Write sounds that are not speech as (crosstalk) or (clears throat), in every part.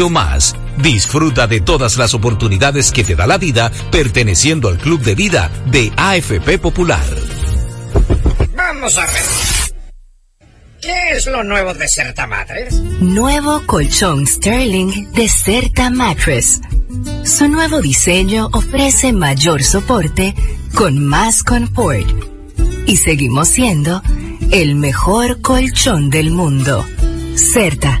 mucho más. Disfruta de todas las oportunidades que te da la vida perteneciendo al Club de Vida de AFP Popular. Vamos a ver. ¿Qué es lo nuevo de Certa Mattress? Nuevo colchón Sterling de Certa Mattress. Su nuevo diseño ofrece mayor soporte con más confort. Y seguimos siendo el mejor colchón del mundo. Certa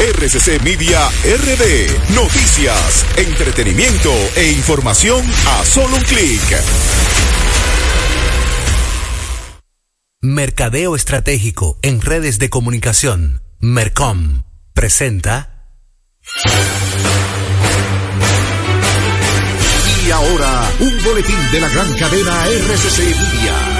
RCC Media RD. Noticias, entretenimiento e información a solo un clic. Mercadeo Estratégico en redes de comunicación. Mercom presenta. Y ahora, un boletín de la gran cadena RCC Media.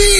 Buenas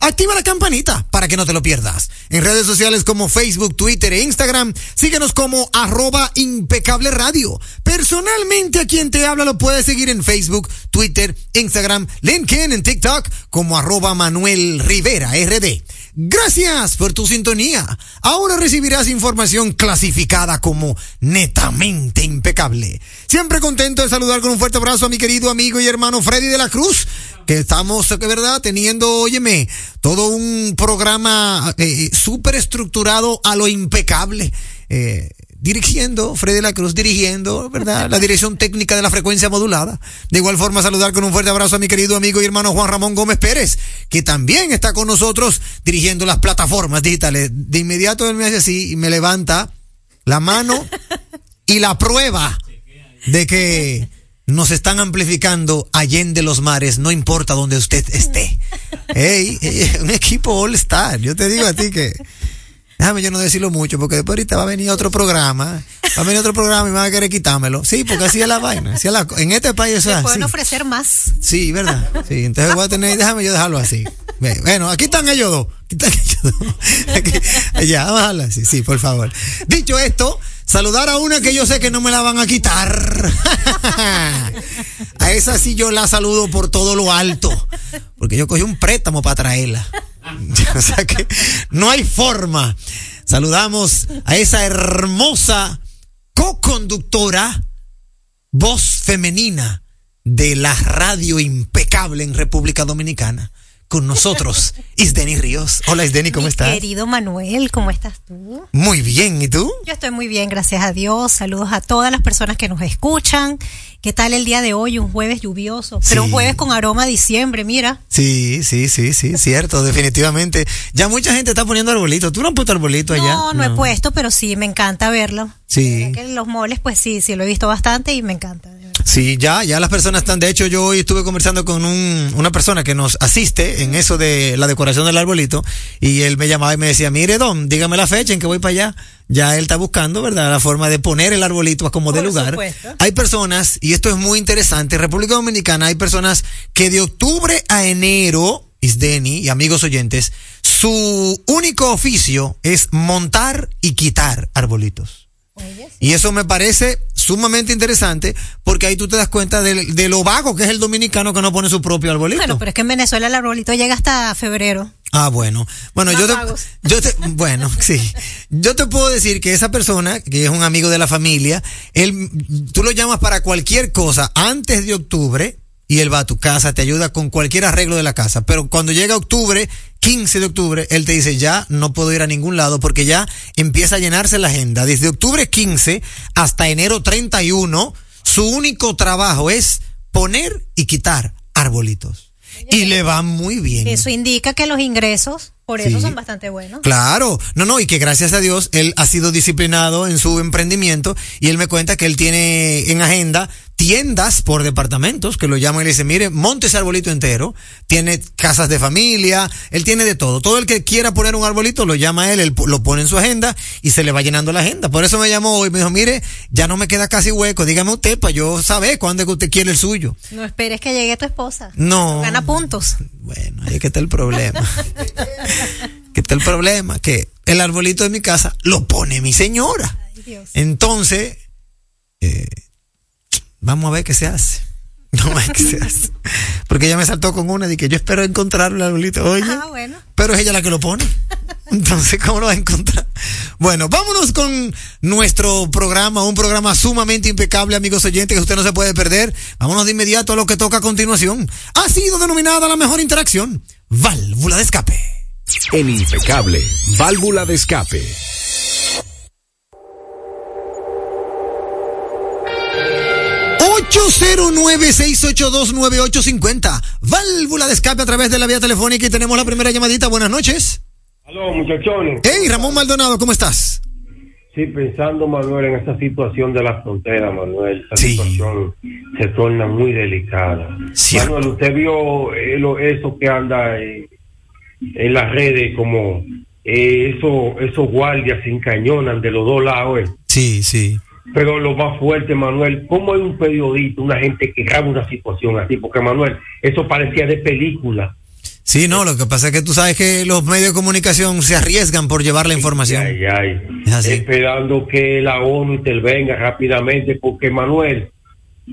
Activa la campanita para que no te lo pierdas. En redes sociales como Facebook, Twitter e Instagram, síguenos como arroba impecable radio. Personalmente a quien te habla lo puedes seguir en Facebook, Twitter, Instagram, LinkedIn, en TikTok como arroba Manuel Rivera RD. Gracias por tu sintonía. Ahora recibirás información clasificada como netamente impecable. Siempre contento de saludar con un fuerte abrazo a mi querido amigo y hermano Freddy de la Cruz, que estamos, de verdad, teniendo, óyeme, todo un programa eh, súper estructurado a lo impecable. Eh, dirigiendo, Freddy de la Cruz dirigiendo, ¿verdad? La dirección técnica de la frecuencia modulada. De igual forma, saludar con un fuerte abrazo a mi querido amigo y hermano Juan Ramón Gómez Pérez, que también está con nosotros dirigiendo las plataformas digitales. De inmediato él me hace así y me levanta la mano y la prueba de que nos están amplificando allende los mares, no importa donde usted esté. Ey, ey, un equipo all star. Yo te digo a ti que Déjame yo no decirlo mucho, porque después ahorita va a venir otro programa, va a venir otro programa y me va a querer quitármelo. Sí, porque así es la vaina. así es la- en este país es Te pueden ofrecer más. Sí, ¿verdad? Sí, entonces voy a tener, déjame yo dejarlo así. Bueno, aquí están ellos dos. Aquí están ellos dos. Aquí- ya, vamos a dejarlo así, sí, por favor. Dicho esto, saludar a una que yo sé que no me la van a quitar. A esa sí yo la saludo por todo lo alto. Porque yo cogí un préstamo para traerla. (laughs) O sea que no hay forma. Saludamos a esa hermosa co-conductora, voz femenina de la radio impecable en República Dominicana. Con nosotros, (laughs) Isdeni Ríos. Hola Isdeni, ¿cómo Mi estás? Querido Manuel, ¿cómo estás tú? Muy bien, ¿y tú? Yo estoy muy bien, gracias a Dios. Saludos a todas las personas que nos escuchan. ¿Qué tal el día de hoy? Un jueves lluvioso, pero Sí. un jueves con aroma a diciembre, mira. Sí, sí, sí, sí, (laughs) cierto, definitivamente. Ya mucha gente está poniendo arbolitos. ¿Tú no has puesto arbolito allá? No, no, he puesto, pero sí, me encanta verlo. Sí. Que los moles, pues sí, sí, lo he visto bastante y me encanta. Sí, ya, ya las personas están. De hecho, yo hoy estuve conversando con un, una persona que nos asiste en eso de la decoración del arbolito y él me llamaba y me decía, mire, Don, dígame la fecha en que voy para allá. Ya él está buscando, ¿verdad? La forma de poner el arbolito a como de lugar. supuesto. Hay personas, y esto es muy interesante, en República Dominicana hay personas que de octubre a enero, Isdeni y amigos oyentes, su único oficio es montar y quitar arbolitos. Y eso me parece sumamente interesante porque ahí tú te das cuenta de, de lo vago que es el dominicano que no pone su propio arbolito. Bueno, pero es que en Venezuela el arbolito llega hasta febrero. Ah, bueno. Bueno, Más yo te, vagos. yo te, bueno, (laughs) sí. Yo te puedo decir que esa persona, que es un amigo de la familia, él, tú lo llamas para cualquier cosa antes de octubre y él va a tu casa, te ayuda con cualquier arreglo de la casa. Pero cuando llega octubre, 15 de octubre, él te dice, ya no puedo ir a ningún lado porque ya empieza a llenarse la agenda. Desde octubre 15 hasta enero 31, su único trabajo es poner y quitar arbolitos. Y le va muy bien. Eso indica que los ingresos, por eso Sí. son bastante buenos. Claro, no, no, y que gracias a Dios él ha sido disciplinado en su emprendimiento y él me cuenta que él tiene en agenda tiendas por departamentos que lo llaman y le dicen, mire, monte ese arbolito entero, tiene casas de familia, él tiene de todo. Todo el que quiera poner un arbolito lo llama él, él lo pone en su agenda y se le va llenando la agenda. Por eso me llamó hoy me dijo, mire, ya no me queda casi hueco, dígame usted para yo saber cuándo es que usted quiere el suyo. No esperes que llegue tu esposa. No. Gana puntos. Bueno, ahí es que está el problema. (laughs) que está el problema, que el arbolito de mi casa lo pone mi señora. Ay, Dios. Entonces, eh, vamos a ver qué se hace. (laughs) Vamos a ver qué se hace. Porque ella me saltó con una de que yo espero encontrar el arbolito. Oye, Ah, bueno. pero es ella la que lo pone. (laughs) Entonces, ¿cómo lo va a encontrar? Bueno, vámonos con nuestro programa, un programa sumamente impecable, amigos oyentes, que usted no se puede perder. Vámonos de inmediato a lo que toca a continuación. Ha sido denominada la mejor interacción, válvula de escape. En Impecable, válvula de escape. Cincuenta Válvula de escape a través de la vía telefónica y tenemos la primera llamadita. Buenas noches. Aló, muchachones. Hey, Ramón Maldonado, ¿cómo estás? Sí, pensando, Manuel, en esa situación de la frontera, Manuel, esa Sí. situación se torna muy delicada. Cierto. Manuel, usted vio eh, lo- eso que anda eh, en las redes, como eh, eso, esos guardias se encañonan de los dos lados. eh. Sí, sí. Pero lo más fuerte, Manuel, ¿cómo hay un periodista, una gente que graba una situación así? Porque, Manuel, eso parecía de película. Sí, no, lo que pasa es que tú sabes que los medios de comunicación se arriesgan por llevar la información. Ay, ay. Es. Esperando que la ONU intervenga rápidamente, porque, Manuel,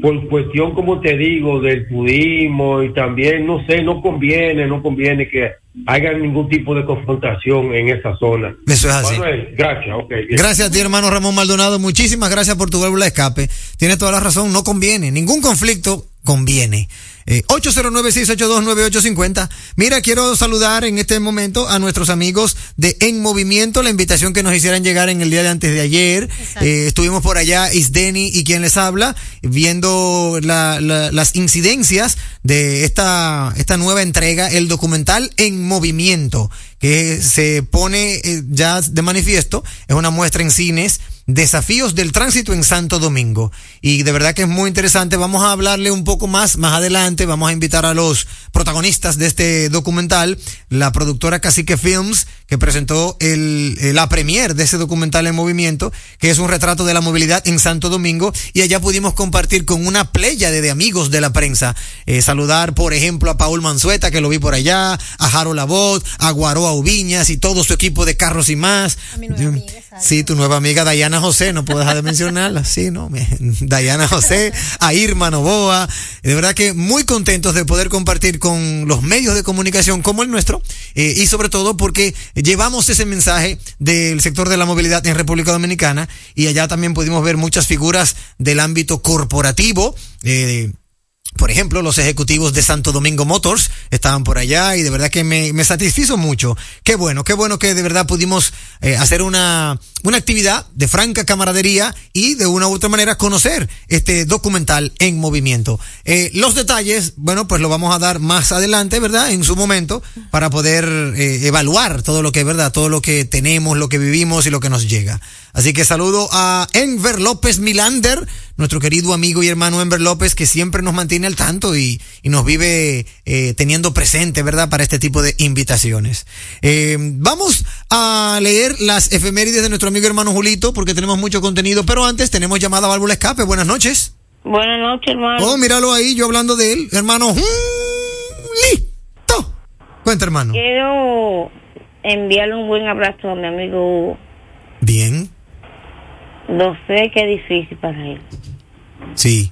por cuestión, como te digo, del turismo y también, no sé, no conviene, no conviene que haya ningún tipo de confrontación en esa zona. Eso es así. Manuel, gracias, ok. bien. Gracias a ti, hermano Ramón Maldonado. Muchísimas gracias por tu válvula de escape. Tienes toda la razón, no conviene. Ningún conflicto conviene. Eh, 809-682-9850. Mira, quiero saludar en este momento a nuestros amigos de En Movimiento, la invitación que nos hicieran llegar en el día de antes de ayer. Eh, estuvimos por allá, Isdeni y quien les habla, viendo la- la- las incidencias de esta, esta nueva entrega, el documental En Movimiento, que se pone eh, ya de manifiesto, es una muestra en cines Desafíos del tránsito en Santo Domingo. Y de verdad que es muy interesante. Vamos a hablarle un poco más más adelante. Vamos a invitar a los protagonistas de este documental, la productora Cacique Films, que presentó el, eh, la premier de ese documental en movimiento, que es un retrato de la movilidad en Santo Domingo. Y allá pudimos compartir con una playa de, de amigos de la prensa. Eh, saludar, por ejemplo, a Paul Manzueta, que lo vi por allá, a Jaro Labot, a Guaroa Ubiñas y todo su equipo de carros y más. Sí, tu nueva amiga Dayana José, no puedo dejar de mencionarla, sí, ¿no? Me- (laughs) Dayana José, a Irma Novoa, de verdad que muy contentos de poder compartir con los medios de comunicación como el nuestro, eh, y sobre todo porque llevamos ese mensaje del sector de la movilidad en República Dominicana, y allá también pudimos ver muchas figuras del ámbito corporativo, eh, por ejemplo, los ejecutivos de Santo Domingo Motors estaban por allá y de verdad que me, me satisfizo mucho. Qué bueno, qué bueno que de verdad pudimos eh, hacer una, una actividad de franca camaradería y de una u otra manera conocer este documental en movimiento. Eh, los detalles, bueno, pues lo vamos a dar más adelante, ¿verdad? En su momento para poder eh, evaluar todo lo que es verdad, todo lo que tenemos, lo que vivimos y lo que nos llega. Así que saludo a Enver López Milander, nuestro querido amigo y hermano Enver López, que siempre nos mantiene al tanto y, y nos vive eh, teniendo presente, ¿verdad?, para este tipo de invitaciones. Vamos a leer las efemérides de nuestro amigo hermano Julito, porque tenemos mucho contenido, pero antes tenemos llamada a válvula escape. Buenas noches. Buenas noches, hermano. Oh, míralo ahí, yo hablando de él, hermano. Julito. Cuenta, hermano. Quiero enviarle un buen abrazo a mi amigo Hugo. Bien, Lo sé que es difícil para él. sí,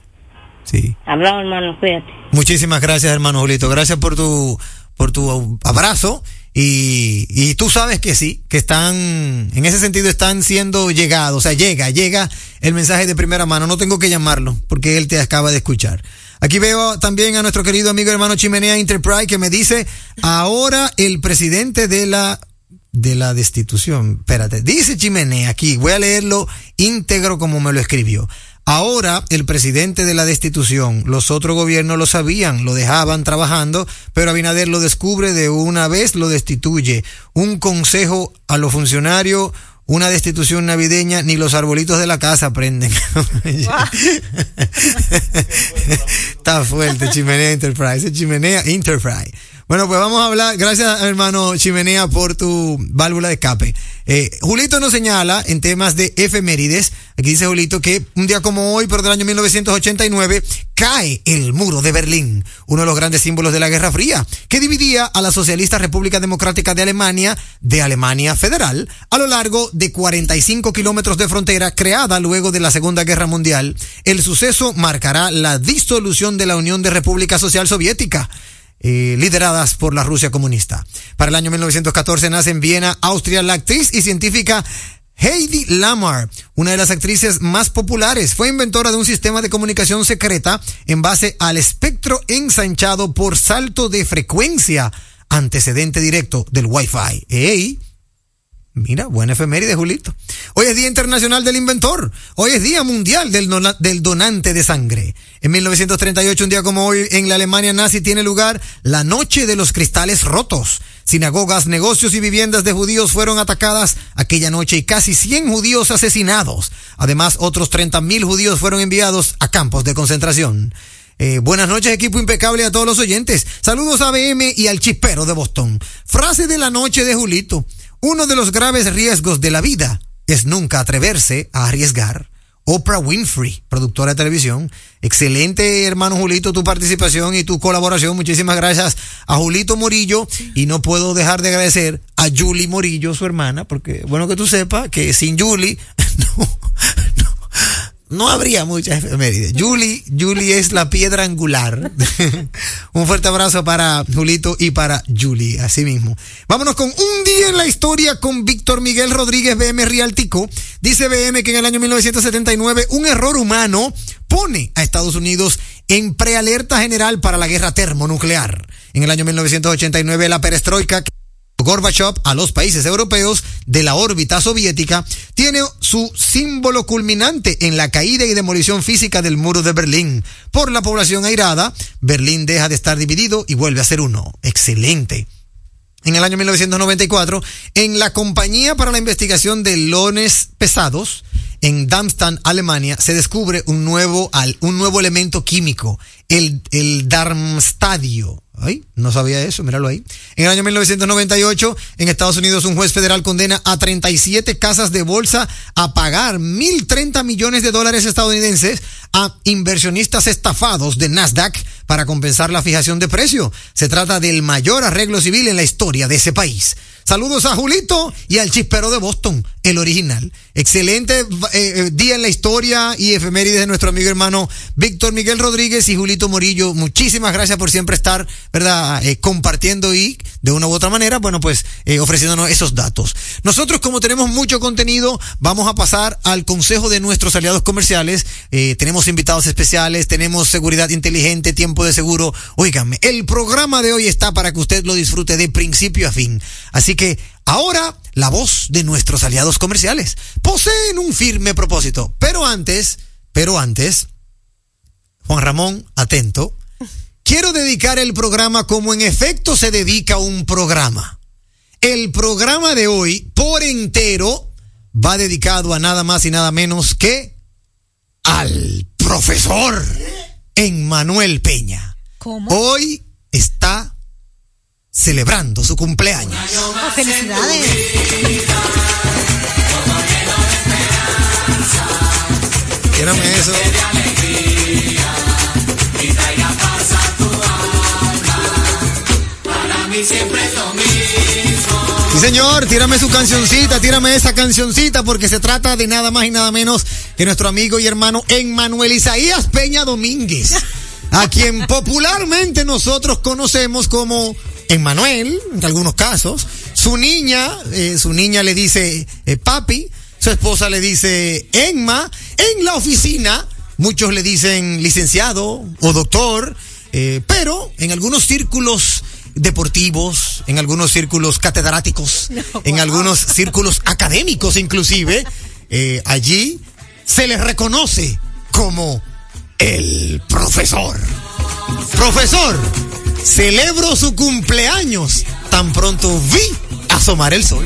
sí. Hablamos, hermano, cuídate. Muchísimas gracias, hermano Julito. Gracias por tu, por tu abrazo. Y, y tú sabes que sí, que están, en ese sentido están siendo llegados. O sea, llega, llega el mensaje de primera mano. No tengo que llamarlo porque él te acaba de escuchar. Aquí veo también a nuestro querido amigo hermano Chimenea Enterprise que me dice, ahora el presidente de la de la destitución. Espérate, dice Chimenea aquí, voy a leerlo íntegro como me lo escribió. Ahora el presidente de la destitución, los otros gobiernos lo sabían, lo dejaban trabajando, pero Abinader lo descubre de una vez, lo destituye. Un consejo a los funcionarios, una destitución navideña, ni los arbolitos de la casa prenden. (laughs) (laughs) Está fuerte, Chimenea Enterprise, Chimenea Enterprise. Bueno, pues vamos a hablar, gracias hermano Chimenea por tu válvula de escape. Eh, Julito nos señala en temas de efemérides, aquí dice Julito que un día como hoy, pero del año 1989, cae el muro de Berlín, uno de los grandes símbolos de la Guerra Fría, que dividía a la socialista República Democrática de Alemania de Alemania Federal a lo largo de 45 kilómetros de frontera creada luego de la Segunda Guerra Mundial. El suceso marcará la disolución de la Unión de República Social Soviética eh, lideradas por la Rusia comunista. Para el año 1914 nace en Viena, Austria, la actriz y científica Heidi Lamar, una de las actrices más populares, fue inventora de un sistema de comunicación secreta en base al espectro ensanchado por salto de frecuencia, antecedente directo del Wi-Fi. Mira, buena efeméride, Julito. Hoy es Día Internacional del Inventor. Hoy es Día Mundial del, dona- del Donante de Sangre. En 1938, un día como hoy, en la Alemania nazi tiene lugar la Noche de los Cristales Rotos. Sinagogas, negocios y viviendas de judíos fueron atacadas aquella noche y casi 100 judíos asesinados. Además, otros 30.000 judíos fueron enviados a campos de concentración. Eh, buenas noches, equipo impecable a todos los oyentes. Saludos a BM y al chispero de Boston. Frase de la noche de Julito. Uno de los graves riesgos de la vida es nunca atreverse a arriesgar. Oprah Winfrey, productora de televisión. Excelente, hermano Julito, tu participación y tu colaboración. Muchísimas gracias a Julito Morillo. Y no puedo dejar de agradecer a Julie Morillo, su hermana, porque bueno que tú sepas que sin Julie (laughs) no, no, no habría muchas efemérides. Julie, Julie es la piedra angular. (laughs) un fuerte abrazo para Julito y para Julie, así mismo. Vámonos con un día en la historia con Víctor Miguel Rodríguez BM Rialtico. Dice BM que en el año 1979 un error humano pone a Estados Unidos en prealerta general para la guerra termonuclear. En el año 1989 la perestroika Gorbachev a los países europeos de la órbita soviética tiene su símbolo culminante en la caída y demolición física del muro de Berlín. Por la población airada, Berlín deja de estar dividido y vuelve a ser uno. Excelente. En el año 1994, en la Compañía para la Investigación de Lones Pesados, en Darmstadt, Alemania, se descubre un nuevo, un nuevo elemento químico, el, el Darmstadio. Ay, no sabía eso, míralo ahí. En el año 1998, en Estados Unidos, un juez federal condena a 37 casas de bolsa a pagar 1.030 millones de dólares estadounidenses a inversionistas estafados de Nasdaq para compensar la fijación de precio. Se trata del mayor arreglo civil en la historia de ese país. Saludos a Julito y al chispero de Boston, el original. Excelente eh, eh, día en la historia y efemérides de nuestro amigo hermano Víctor Miguel Rodríguez y Julito Morillo. Muchísimas gracias por siempre estar, ¿verdad? Eh, compartiendo y de una u otra manera, bueno, pues ofreciéndonos esos datos. Nosotros, como tenemos mucho contenido, vamos a pasar al consejo de nuestros aliados comerciales. Tenemos invitados especiales, tenemos seguridad inteligente, tiempo de seguro. Óigame, el programa de hoy está para que usted lo disfrute de principio a fin. Así que ahora la voz de nuestros aliados comerciales poseen un firme propósito. Pero antes, pero antes, Juan Ramón, atento. Quiero dedicar el programa como en efecto se dedica un programa. El programa de hoy, por entero, va dedicado a nada más y nada menos que al profesor Emmanuel Peña. ¿Cómo? Hoy está celebrando su cumpleaños. Oh, felicidades. Tírame eso. Sí, señor, tírame su cancioncita, tírame esa cancioncita porque se trata de nada más y nada menos que nuestro amigo y hermano Emmanuel Isaías Peña Domínguez, a quien popularmente nosotros conocemos como Emmanuel, en algunos casos. Su niña, eh, su niña le dice eh, papi, su esposa le dice Emma, en la oficina muchos le dicen licenciado o doctor, eh, pero en algunos círculos deportivos, en algunos círculos catedráticos, (laughs) en algunos círculos académicos inclusive, eh, allí se les reconoce como el profesor. Profesor, celebro su cumpleaños tan pronto vi asomar el sol.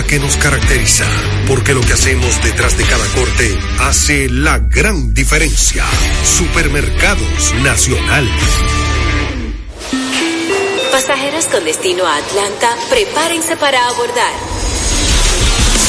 que nos caracteriza, porque lo que hacemos detrás de cada corte hace la gran diferencia. Supermercados Nacional. Pasajeros con destino a Atlanta, prepárense para abordar.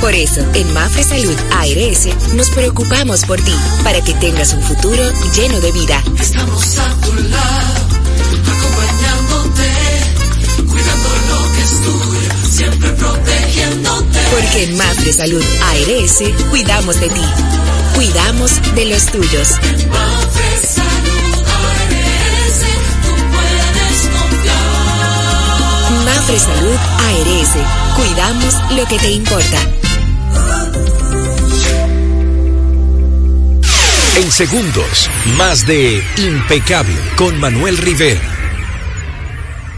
Por eso, en Mafre Salud ARS nos preocupamos por ti, para que tengas un futuro lleno de vida. Estamos a tu lado, acompañándote, cuidando lo que es tuyo, siempre protegiéndote. Porque en Mafre Salud ARS cuidamos de ti, cuidamos de los tuyos. Mafre Salud Salud ARS, cuidamos lo que te importa. En segundos, más de Impecable con Manuel Rivera.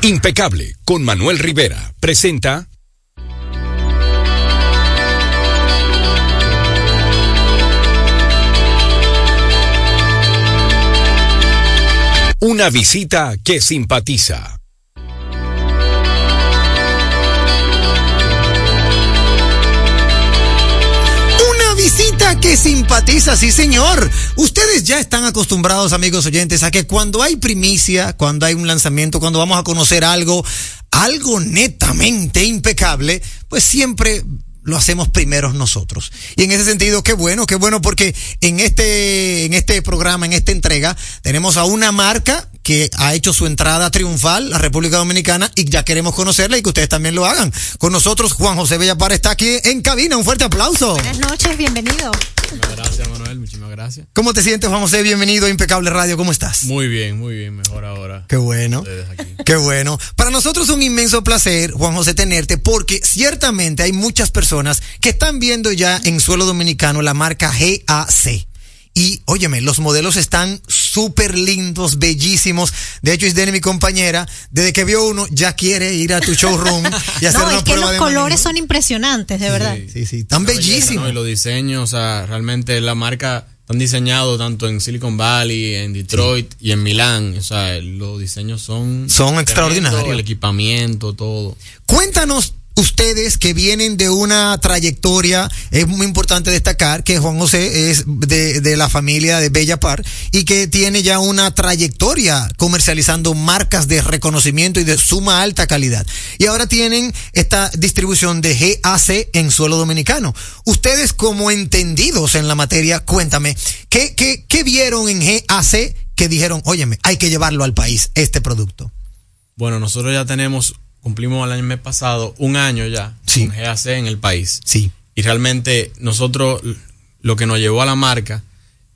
Impecable con Manuel Rivera presenta Una visita que simpatiza. Que simpatiza, sí señor. Ustedes ya están acostumbrados, amigos oyentes, a que cuando hay primicia, cuando hay un lanzamiento, cuando vamos a conocer algo, algo netamente impecable, pues siempre lo hacemos primeros nosotros. Y en ese sentido, qué bueno, qué bueno, porque en este, en este programa, en esta entrega, tenemos a una marca que ha hecho su entrada triunfal a República Dominicana y ya queremos conocerla y que ustedes también lo hagan. Con nosotros, Juan José Bellapar está aquí en cabina. Un fuerte aplauso. Buenas noches, bienvenido. Gracias, Manuel. Muchísimas gracias. ¿Cómo te sientes, Juan José? Bienvenido a Impecable Radio. ¿Cómo estás? Muy bien, muy bien. Mejor ahora. Qué bueno. Qué bueno. Para nosotros es un inmenso placer, Juan José, tenerte, porque ciertamente hay muchas personas que están viendo ya en suelo dominicano la marca GAC. Y óyeme, los modelos están súper lindos, bellísimos. De hecho, Isdeni, mi compañera, desde que vio uno, ya quiere ir a tu showroom y (laughs) hacer No, una es que los de colores son impresionantes, de verdad. Sí, sí, tan La belleza, bellísimos. ¿no? Y los diseños, o sea, realmente la marca están diseñados tanto en Silicon Valley, en Detroit y en Milán. O sea, los diseños son... Son extraordinarios. El equipamiento, todo. Cuéntanos ustedes que vienen de una trayectoria, es muy importante destacar que Juan José es de, de la familia de Bella Par y que tiene ya una trayectoria comercializando marcas de reconocimiento y de suma alta calidad. Y ahora tienen esta distribución de GAC en suelo dominicano. Ustedes como entendidos en la materia, cuéntame, ¿qué, qué, qué vieron en GAC que dijeron, óyeme, hay que llevarlo al país, este producto? Bueno, nosotros ya tenemos, cumplimos el año mes pasado, un año ya con GAC en el país. Sí. Y realmente nosotros lo que nos llevó a la marca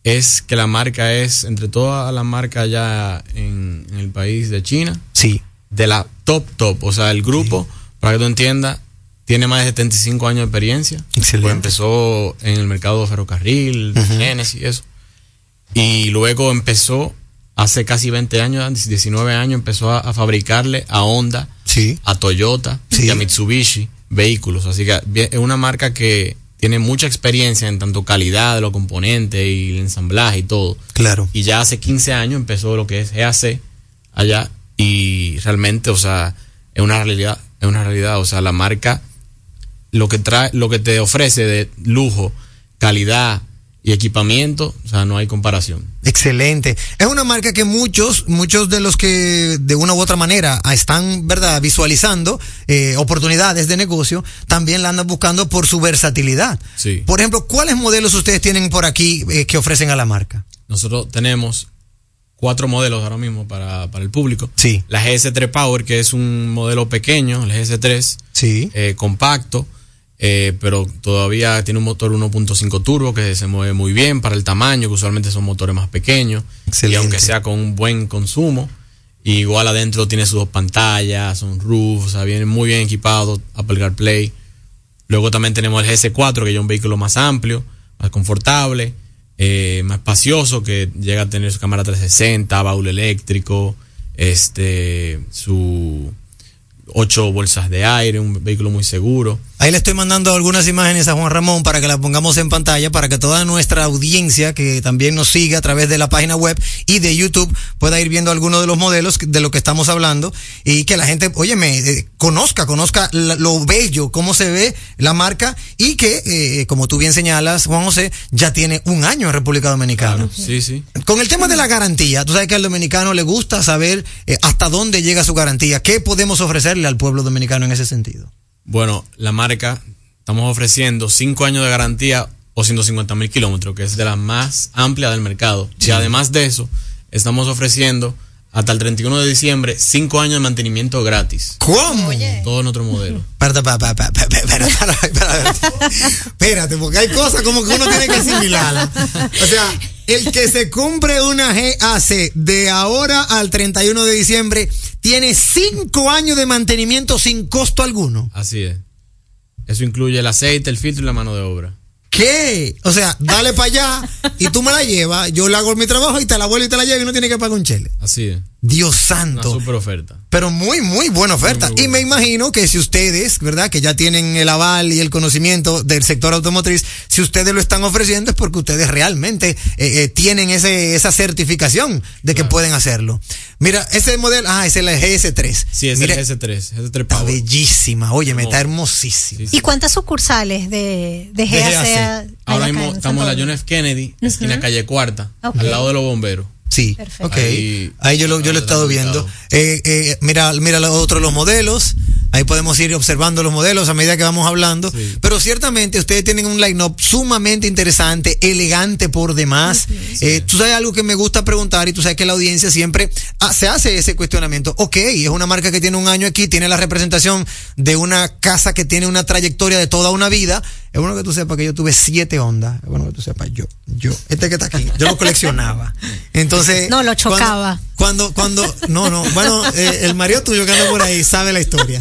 es que la marca es, entre todas las marcas ya en, en el país de China, sí. de la top top. O sea, el grupo, para que tú entiendas, tiene más de 75 años de experiencia. Excelente. Pues empezó en el mercado de ferrocarril, trenes y eso. Y luego empezó hace casi 20 años, 19 años, empezó a, a fabricarle a Honda, Sí. a Toyota Sí. y a Mitsubishi vehículos. Así que es una marca que tiene mucha experiencia en tanto calidad de los componentes y el ensamblaje y todo. Claro. Y ya hace 15 años empezó lo que es GAC allá y realmente, o sea, es una realidad, es una realidad, o sea, la marca lo que trae, lo que te ofrece de lujo, calidad y equipamiento, o sea, no hay comparación. Excelente. Es una marca que muchos, muchos de los que de una u otra manera ah, están, ¿verdad?, visualizando eh, oportunidades de negocio, también la andan buscando por su versatilidad. Sí. Por ejemplo, ¿cuáles modelos ustedes tienen por aquí eh, que ofrecen a la marca? Nosotros tenemos cuatro modelos ahora mismo para, para el público. Sí. La GS3 Power, que es un modelo pequeño, el GS3, Sí. eh, compacto, eh, pero todavía tiene un motor 1.5 turbo que se mueve muy bien para el tamaño, que usualmente son motores más pequeños. Excelente. Y aunque sea con un buen consumo, igual adentro tiene sus dos pantallas, son roof, o sea, viene muy bien equipado, Apple CarPlay. Luego también tenemos el GS4, que es un vehículo más amplio, más confortable, eh, más espacioso, que llega a tener su cámara 360, baúl eléctrico, este, su ocho bolsas de aire, un vehículo muy seguro. Ahí le estoy mandando algunas imágenes a Juan Ramón para que las pongamos en pantalla, para que toda nuestra audiencia que también nos siga a través de la página web y de YouTube pueda ir viendo algunos de los modelos de lo que estamos hablando y que la gente, óyeme, eh, conozca, conozca lo bello, cómo se ve la marca y que, eh, como tú bien señalas, Juan José, ya tiene un año en República Dominicana. Sí, sí. Con el tema de la garantía, tú sabes que al dominicano le gusta saber eh, hasta dónde llega su garantía. ¿Qué podemos ofrecerle al pueblo dominicano en ese sentido? Bueno, la marca, estamos ofreciendo 5 años de garantía o 150 mil kilómetros, que es de las más amplias del mercado. Y además de eso, estamos ofreciendo hasta el 31 de diciembre 5 años de mantenimiento gratis. ¿Cómo? Todo nuestro modelo. (laughs) Espérate, pa- pa- pa- pa- pa- (laughs) espérate, porque hay cosas como que uno tiene que asimilarlas. O sea, el que se compre una GAC de ahora al 31 de diciembre tiene cinco años de mantenimiento sin costo alguno. Así es. Eso incluye el aceite, el filtro y la mano de obra. ¿Qué? O sea, dale para allá y tú me la llevas, yo le hago mi trabajo y te la vuelvo y te la llevo y no tiene que pagar un chele. Así es. Dios Una santo. super oferta. Pero muy, muy buena oferta. Muy, muy Y me imagino que si ustedes, ¿verdad? Que ya tienen el aval y el conocimiento del sector automotriz, si ustedes lo están ofreciendo es porque ustedes realmente eh, eh, tienen ese, esa certificación de que pueden hacerlo. Mira, ese modelo, ah, ese es la GS3. Sí, es Mira, el GS3. GS3 Está bellísima. Oye, me está hermosísima. ¿Y cuántas sucursales de, de De GAC? Ahora acá mismo estamos en la John F. Kennedy, esquina calle Cuarta, al lado de los bomberos. Sí, Perfecto. ok. Ahí- Ahí, yo lo, yo lo he estado viendo. Eh, eh, mira, mira los otros los modelos. Ahí podemos ir observando los modelos a medida que vamos hablando. Pero ciertamente ustedes tienen un line-up sumamente interesante, elegante por demás. Eh, tú sabes algo que me gusta preguntar y tú sabes que la audiencia siempre ah, se hace ese cuestionamiento. Ok, es una marca que tiene un año aquí, tiene la representación de una casa que tiene una trayectoria de toda una vida. Es bueno que tú sepas que yo tuve siete ondas. Es bueno que tú sepas, yo, yo, este que está aquí, yo lo coleccionaba. Entonces. No, lo chocaba. Cuando, cuando, no, no, bueno, eh, el marido tuyo que anda por ahí sabe la historia.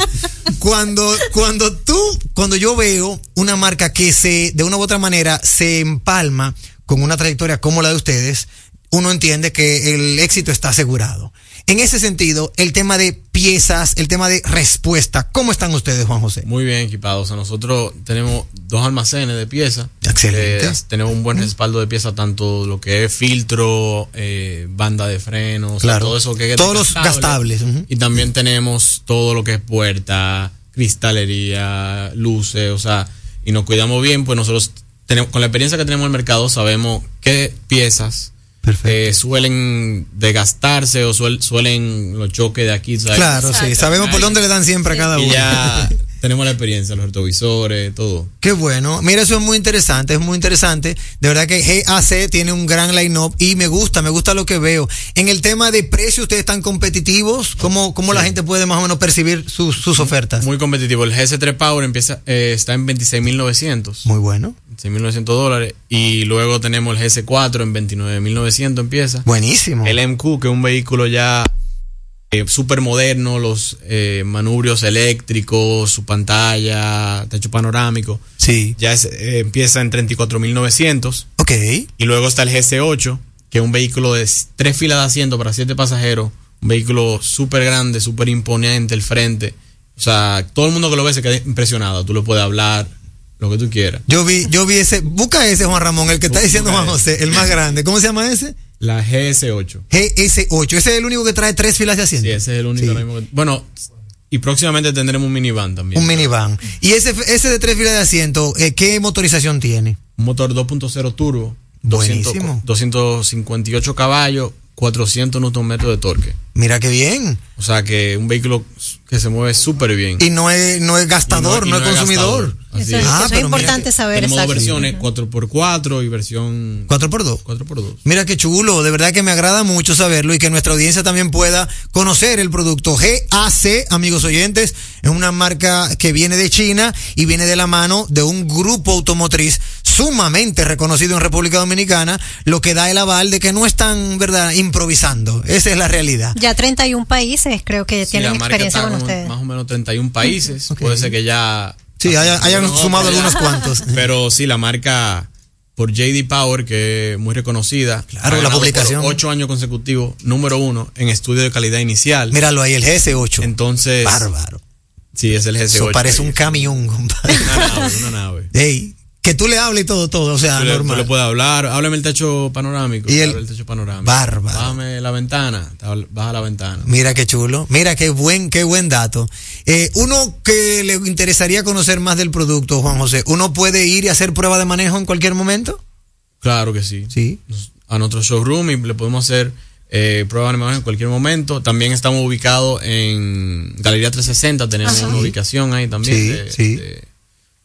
Cuando, cuando tú, cuando yo veo una marca que se, de una u otra manera, se empalma con una trayectoria como la de ustedes, uno entiende que el éxito está asegurado. En ese sentido, el tema de piezas, el tema de respuesta, ¿cómo están ustedes, Juan José? Muy bien equipados. O sea, nosotros tenemos dos almacenes de piezas. Excelente. Eh, tenemos un buen respaldo de piezas, tanto lo que es filtro, eh, banda de frenos, o sea, Claro. todo eso que es Todos los gastables. Y también tenemos todo lo que es puerta, cristalería, luces, o sea, y nos cuidamos bien, pues nosotros tenemos, con la experiencia que tenemos en el mercado, sabemos qué piezas eh, suelen desgastarse o suel- suelen los choques de aquí. ¿sabes? Claro, sí, sabemos por dónde le dan siempre a cada Y uno. ya (laughs) tenemos la experiencia, los retrovisores, todo. Qué bueno. Mira, eso es muy interesante, es muy interesante. De verdad que GAC tiene un gran line-up y me gusta, me gusta lo que veo. En el tema de precio, ¿ustedes están competitivos? ¿Cómo, cómo la gente puede más o menos percibir sus, sus ofertas? Muy competitivo. El GS3 Power empieza, eh, está en 26.900. Muy bueno. 6.900 dólares. Y luego tenemos el GS4 en 29.900 empieza. Buenísimo. El MQ, que es un vehículo ya eh, súper moderno, los eh, manubrios eléctricos, su pantalla, techo panorámico. Sí. Ya es, eh, empieza en 34.900. Ok. Y luego está el GS8, que es un vehículo de tres filas de asiento para siete pasajeros, un vehículo súper grande, súper imponente, el frente. O sea, todo el mundo que lo ve se queda impresionado. Tú le puedes hablar, lo que tú quieras. Yo vi, yo vi ese, busca ese Juan Ramón, el que está diciendo Juan José, el más grande. ¿Cómo se llama ese? La GS8. GS8. Ese es el único que trae tres filas de asiento. Sí, ese es el único ahora mismo que- Bueno, y próximamente tendremos un minivan también. Un minivan. Y ese, ese de tres filas de asiento, eh, ¿qué motorización tiene? Un motor 2.0 turbo. 200 Buenísimo. 258 caballos, 400 Nm de torque. Mira qué bien. O sea que un vehículo que se mueve súper bien. Y no es, no es gastador, Y no, y es consumidor. gastador. Así Eso es- eso es importante mira, saber Tenemos exacto. versiones, 4x4 y versión 4x2. 4x2. Mira qué chulo, de verdad que me agrada mucho saberlo y que nuestra audiencia también pueda conocer el producto GAC, amigos oyentes, es una marca que viene de China y viene de la mano de un grupo automotriz sumamente reconocido en República Dominicana, lo que da el aval de que no están, ¿verdad?, improvisando. Esa es la realidad. Ya 31 países creo que Sí, tienen la marca experiencia está con ustedes. más o menos 31 países. Puede ser que ya. Sí, haya- hayan No, sumado algunos cuantos. (laughs) Pero sí, la marca por JD Power, que es muy reconocida. Claro, la por publicación. Ocho años consecutivos, número uno en estudio de calidad inicial. Míralo ahí, el GS8. Entonces. Bárbaro. Sí, es el GS8. Eso parece un camión, compadre. Una nave, una nave. Ey, que tú le hables y todo, todo, o sea, Tú le, tú normal. le puedes hablar, háblame el techo panorámico. Y el- el techo panorámico. Bárbaro. Bájame la ventana, baja la ventana. Mira qué chulo, mira qué buen, qué buen dato. Eh, uno que le interesaría conocer más del producto, Juan José, ¿uno puede ir y hacer prueba de manejo en cualquier momento? Claro que sí. Sí. A nuestro showroom y le podemos hacer eh, pruebas de manejo en cualquier momento. También estamos ubicados en Galería 360, tenemos Ah, una ubicación ahí también Sí, de- sí. de-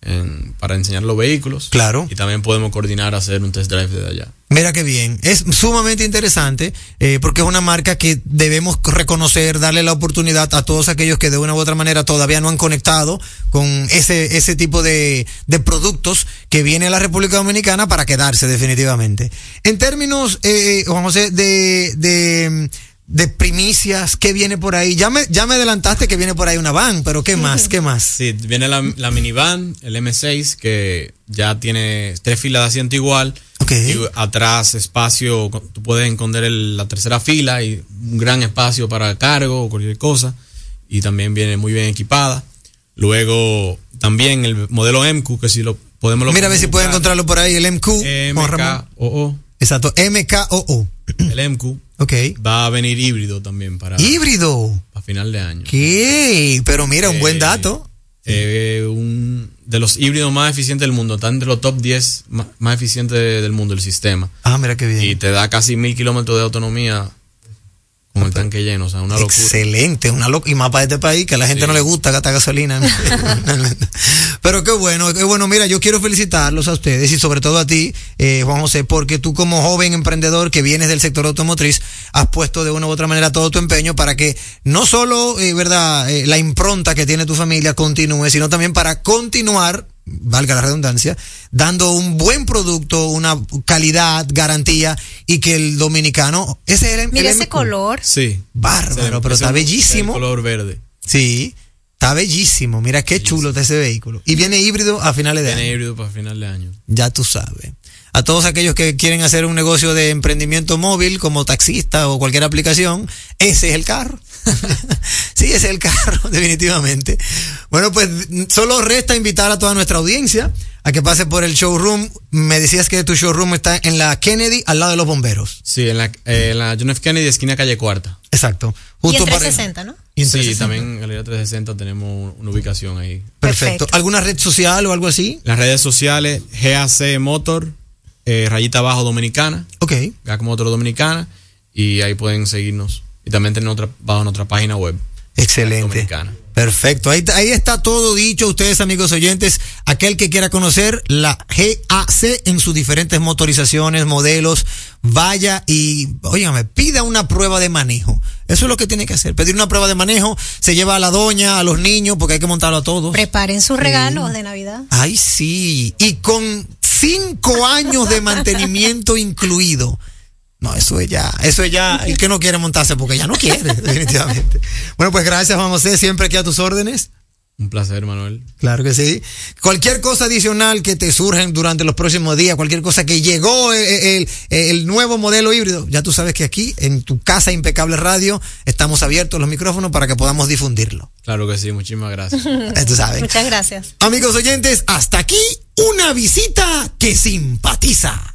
en- para enseñar los vehículos. Claro. Y también podemos coordinar hacer un test drive desde allá. Mira qué bien, es sumamente interesante eh, porque es una marca que debemos reconocer, darle la oportunidad a todos aquellos que de una u otra manera todavía no han conectado con ese, ese tipo de, de productos que viene a la República Dominicana para quedarse definitivamente. En términos, eh, Juan José, de, de, de primicias, ¿qué viene por ahí? Ya me, ya me adelantaste que viene por ahí una van, pero ¿qué más? ¿Qué más? (laughs) Sí, viene la, la minivan, el M6, que ya tiene tres filas de asiento igual. Y atrás espacio, tú puedes esconder el- la tercera fila y un gran espacio para cargo o cualquier cosa. Y también viene muy bien equipada. Luego también el modelo MQ, que si lo podemos... lo Mira a ver si pueden encontrarlo por ahí, el MQ. MKOO. Exacto, MKOO. (clears throat) El MQ. Ok. Va a venir híbrido también para, Híbrido. para final de año. ¿Qué? Pero mira, un buen Eh, dato. Eh, un, de los híbridos más eficientes del mundo. Está entre los top 10 ma- más, eficientes de- del mundo el sistema. Ah, mira qué bien. Y te da casi mil kilómetros de autonomía con el tanque lleno. O sea, una locura. Excelente, una loc- y más para este país que a la gente no le gusta gastar gasolina. (laughs) Pero qué bueno, qué bueno. Mira, yo quiero felicitarlos a ustedes y sobre todo a ti, eh, Juan José, porque tú como joven emprendedor que vienes del sector automotriz has puesto de una u otra manera todo tu empeño para que no solo, eh, verdad, eh, la impronta que tiene tu familia continúe, sino también para continuar valga la redundancia, dando un buen producto, una calidad, garantía y que el dominicano, ese era el Mira el ese MQ. color. Sí. Bárbaro, pero está es bellísimo. el color verde. Sí, está bellísimo. Mira qué chulo está ese vehículo. Y viene híbrido a finales de Tiene año. híbrido para final de año. Ya tú sabes. A todos aquellos que quieren hacer un negocio de emprendimiento móvil como taxista o cualquier aplicación, ese es el carro. Sí, ese es el carro, (laughs) definitivamente. Bueno, pues solo resta invitar a toda nuestra audiencia a que pase por el showroom. Me decías que tu showroom está en la Kennedy, al lado de los bomberos. Sí, en la, eh, en la John F. Kennedy, esquina calle cuarta. Exacto. Y Justo en para- 360, ¿no? Y en Sí, 360. también en Galería 360 tenemos una ubicación ahí. Perfecto. ¿Alguna red social o algo así? Las redes sociales, GAC Motor, eh, rayita abajo dominicana. Ok. GAC Motor dominicana. Y ahí pueden seguirnos. Y también tenemos otra, bajo nuestra página web. Excelente. Dominicana. Perfecto. Ahí, ahí está todo dicho, ustedes amigos oyentes. Aquel que quiera conocer la GAC en sus diferentes motorizaciones, modelos, vaya y, óigame, pida una prueba de manejo. Eso es lo que tiene que hacer. Pedir una prueba de manejo, se lleva a la doña, a los niños, porque hay que montarlo a todos. Preparen sus regalos de Navidad. Ay, sí. Y con cinco años de mantenimiento incluido. No, eso es ya, eso es ya el que no quiere montarse porque ya no quiere, (laughs) definitivamente. Bueno, pues gracias, Juan José, siempre aquí a tus órdenes. Un placer, Manuel. Claro que sí. Cualquier cosa adicional que te surja durante los próximos días, cualquier cosa que llegó eh, el, el- el nuevo modelo híbrido, ya tú sabes que aquí en tu casa Impecable Radio estamos abiertos los micrófonos para que podamos difundirlo. Claro que sí, muchísimas gracias. (laughs) Eh, tú sabes. Muchas gracias. Amigos oyentes, hasta aquí una visita que simpatiza.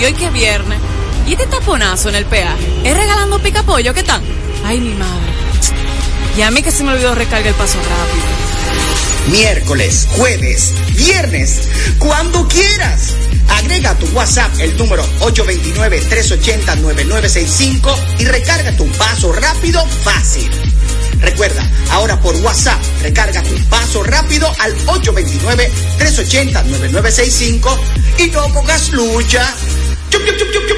Y hoy que es viernes. ¿Y este taponazo en el peaje? ¿Es regalando pica pollo? ¿Qué tal? Ay, mi madre. Y a mí que se me olvidó recargar el paso rápido. miércoles, jueves, viernes, cuando quieras. Agrega a tu WhatsApp el número 829-380-9965 y recarga tu paso rápido fácil. Recuerda, ahora por WhatsApp, recarga tu paso rápido al 829-380-9965 y no pongas lucha. chúc chúc chúc chúc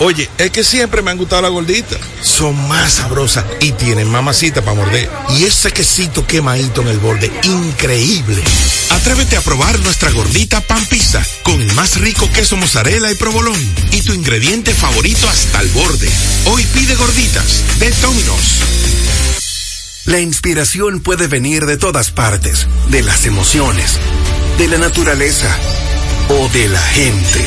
Oye, es que siempre me han gustado las gorditas. Son más sabrosas y tienen mamacita para morder. Y ese quesito quemadito en el borde, increíble. Atrévete a probar nuestra gordita pan pizza con el más rico queso mozzarella y provolón y tu ingrediente favorito hasta el borde. Hoy pide gorditas de Domino's. La inspiración puede venir de todas partes, de las emociones, de la naturaleza o de la gente.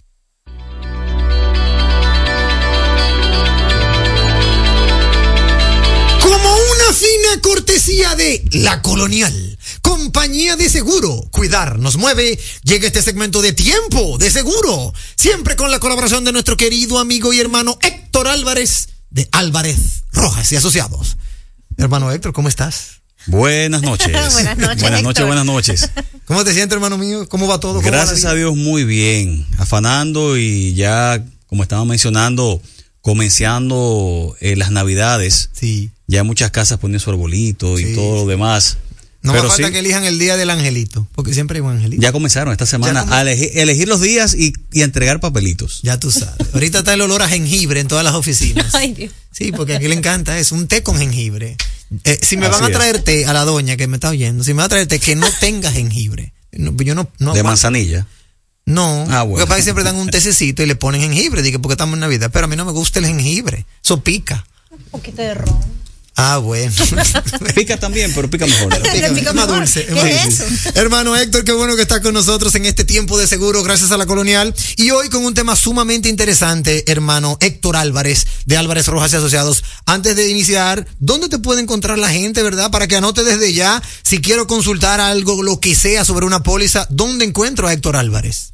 una cortesía de La Colonial, compañía de seguro, cuidar nos mueve, llega este segmento de tiempo de seguro, siempre con la colaboración de nuestro querido amigo y hermano Héctor Álvarez de Álvarez Rojas y Asociados. Hermano Héctor, ¿cómo estás? Buenas noches. (laughs) Buenas noches, Buenas noches, Héctor. buenas noches. (laughs) ¿Cómo te sientes, hermano mío? ¿Cómo va todo? ¿Cómo va la Gracias a Dios, muy bien. Afanando y ya, como estaba mencionando, comenzando eh, las navidades. Sí. Ya muchas casas ponen su arbolito y todo lo demás. No Pero me falta sí, que elijan el día del angelito, porque siempre hay un angelito. ya comenzaron esta semana a elegir, elegir los días y, y a entregar papelitos. Ya tú sabes. Ahorita está el olor a jengibre en todas las oficinas. (laughs) Ay, Dios. Sí, porque aquí le encanta eso, un té con jengibre. Eh, si me Así van a es. traer té a la doña que me está oyendo, si me va a traer té que no (laughs) tenga jengibre. No, yo no, no de manzanilla. No, Ah, bueno. porque para que siempre dan un tececito y le ponen jengibre, dije porque estamos en Navidad, pero a mí no me gusta el jengibre, eso pica. Un poquito de ron. Ah, bueno. (laughs) Pica también, pero pica mejor. Más dulce. es más dulce. Hermano Héctor, qué bueno que estás con nosotros en este tiempo de seguro, gracias a la colonial. Y hoy con un tema sumamente interesante, hermano Héctor Álvarez, de Álvarez Rojas y Asociados. Antes de iniciar, ¿dónde te puede encontrar la gente, verdad? Para que anote desde ya, si quiero consultar algo, lo que sea sobre una póliza, ¿dónde encuentro a Héctor Álvarez?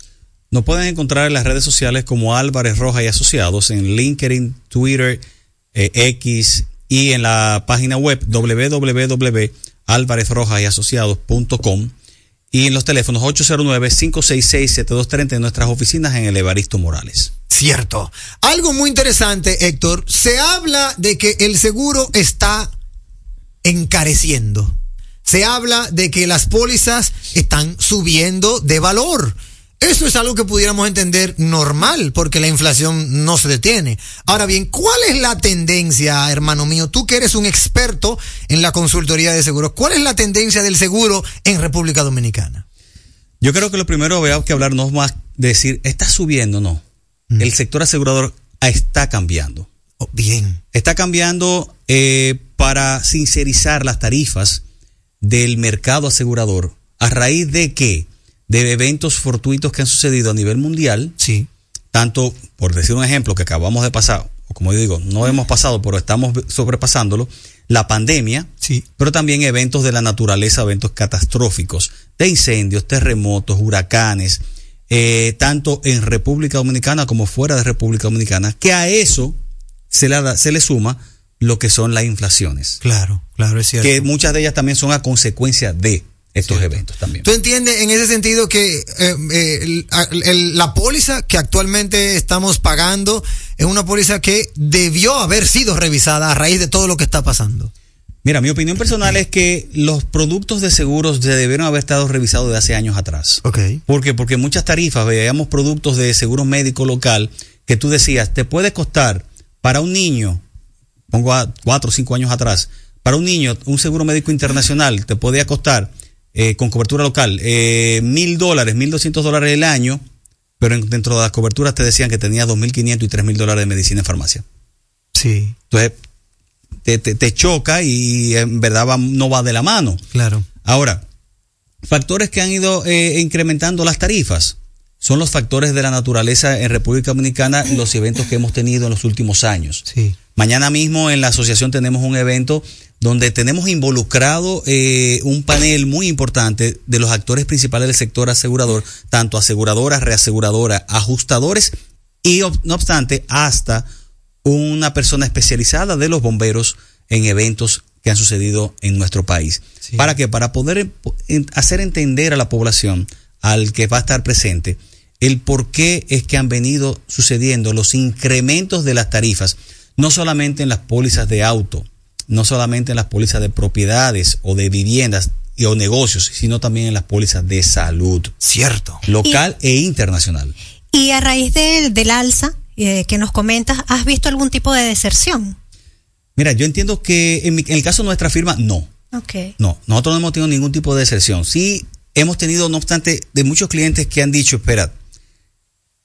Nos pueden encontrar en las redes sociales como Álvarez Rojas y Asociados, en LinkedIn, Twitter, eh, X y en la página web www.alvarezrojasyasociados.com y en los teléfonos 809-566-7230 en nuestras oficinas en el Evaristo Morales. Cierto. Algo muy interesante, Héctor. Se habla de que el seguro está encareciendo. Se habla de que las pólizas están subiendo de valor. Eso es algo que pudiéramos entender normal, porque la inflación no se detiene. Ahora bien, ¿cuál es la tendencia, hermano mío? Tú que eres un experto en la consultoría de seguros, ¿cuál es la tendencia del seguro en República Dominicana? Yo creo que lo primero que que hablar no es más de decir, está subiendo, no. El sector asegurador está cambiando. Oh, bien. Está cambiando eh, para sincerizar las tarifas del mercado asegurador a raíz de que de eventos fortuitos que han sucedido a nivel mundial. Sí. Tanto, por decir un ejemplo, que acabamos de pasar, o como yo digo, no hemos pasado, pero estamos sobrepasándolo, la pandemia, sí. pero también eventos de la naturaleza, eventos catastróficos, de incendios, terremotos, huracanes, eh, tanto en República Dominicana como fuera de República Dominicana, que a eso se le, da- se le suma lo que son las inflaciones. Claro, claro, es cierto. Que muchas de ellas también son a consecuencia de estos eventos también. ¿Tú entiendes en ese sentido que eh, eh, el- el- la póliza que actualmente estamos pagando es una póliza que debió haber sido revisada a raíz de todo lo que está pasando? Mira, mi opinión personal es que los productos de seguros se debieron haber estado revisados de hace años atrás. Ok. ¿Por qué? Porque muchas tarifas, veíamos productos de seguro médico local que tú decías, te puede costar para un niño, pongo a cuatro o cinco años atrás, para un niño, un seguro médico internacional te podía costar eh, con cobertura local eh, mil dólares, mil doscientos dólares el año, pero en- dentro de las coberturas te decían que tenías dos mil quinientos y tres mil dólares de medicina en farmacia. Sí. Entonces, te, te- te choca y en verdad va- no va de la mano. Claro. Ahora, factores que han ido eh, incrementando las tarifas son los factores de la naturaleza en República Dominicana, los eventos que hemos tenido en los últimos años. Sí. Mañana mismo en la asociación tenemos un evento donde tenemos involucrado eh, un panel muy importante de los actores principales del sector asegurador, tanto aseguradoras, reaseguradoras, ajustadores y no obstante hasta una persona especializada de los bomberos en eventos que han sucedido en nuestro país. ¿Para qué? Para poder en- hacer entender a la población, al que va a estar presente, el por qué es que han venido sucediendo los incrementos de las tarifas, no solamente en las pólizas de auto, no solamente en las pólizas de propiedades o de viviendas y, o negocios, sino también en las pólizas de salud. Cierto. Local e internacional. Y a raíz del, del alza eh, que nos comentas, ¿has visto algún tipo de deserción? Mira, yo entiendo que en, mi- en el caso de nuestra firma, no. Ok. No, nosotros no hemos tenido ningún tipo de deserción. Sí, hemos tenido, no obstante, de muchos clientes que han dicho, espera,